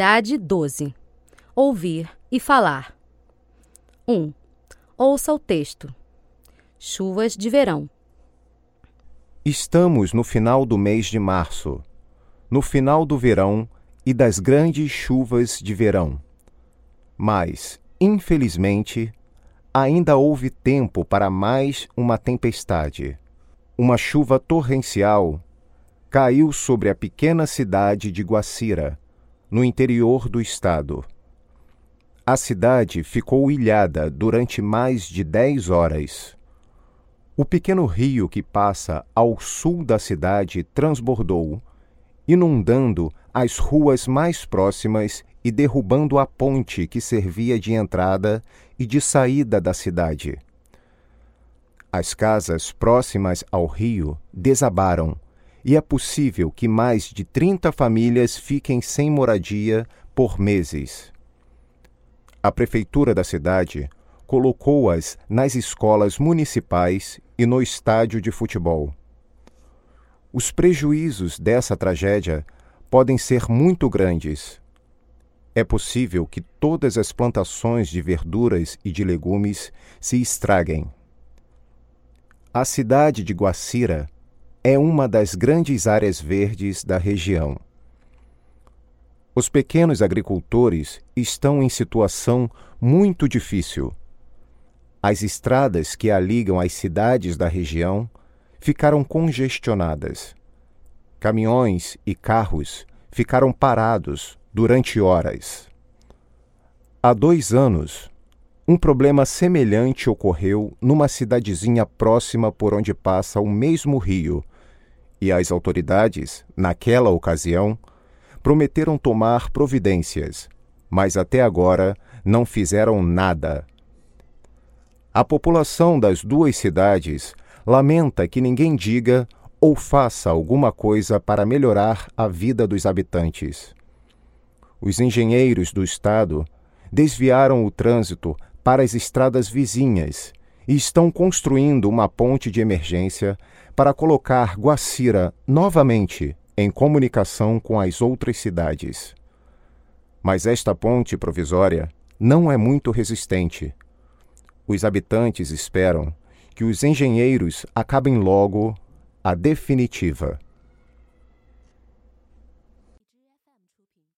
Atividade 12. Ouvir e falar. 1. Ouça o texto. Chuvas de verão. Estamos no final do mês de março, no final do verão e das grandes chuvas de verão. Mas, infelizmente, ainda houve tempo para mais uma tempestade. Uma chuva torrencial caiu sobre a pequena cidade de Guacira, no interior do estado. A cidade ficou ilhada durante mais de dez horas. O pequeno rio que passa ao sul da cidade transbordou, inundando as ruas mais próximas e derrubando a ponte que servia de entrada e de saída da cidade. As casas próximas ao rio desabaram e é possível que mais de 30 famílias fiquem sem moradia por meses. A prefeitura da cidade colocou-as nas escolas municipais e no estádio de futebol. Os prejuízos dessa tragédia podem ser muito grandes. É possível que todas as plantações de verduras e de legumes se estraguem. A cidade de Guacira é uma das grandes áreas verdes da região. Os pequenos agricultores estão em situação muito difícil as estradas que a ligam às cidades da região ficaram congestionadas. Caminhões e carros ficaram parados durante horas. Há dois anos, um problema semelhante ocorreu numa cidadezinha próxima por onde passa o mesmo rio, e as autoridades, naquela ocasião, prometeram tomar providências, mas até agora não fizeram nada a população das duas cidades lamenta que ninguém diga ou faça alguma coisa para melhorar a vida dos habitantes. Os engenheiros do estado desviaram o trânsito para as estradas vizinhas e estão construindo uma ponte de emergência para colocar Guacira novamente em comunicação com as outras cidades. Mas esta ponte provisória não é muito resistente os habitantes esperam que os engenheiros acabem logo a definitiva.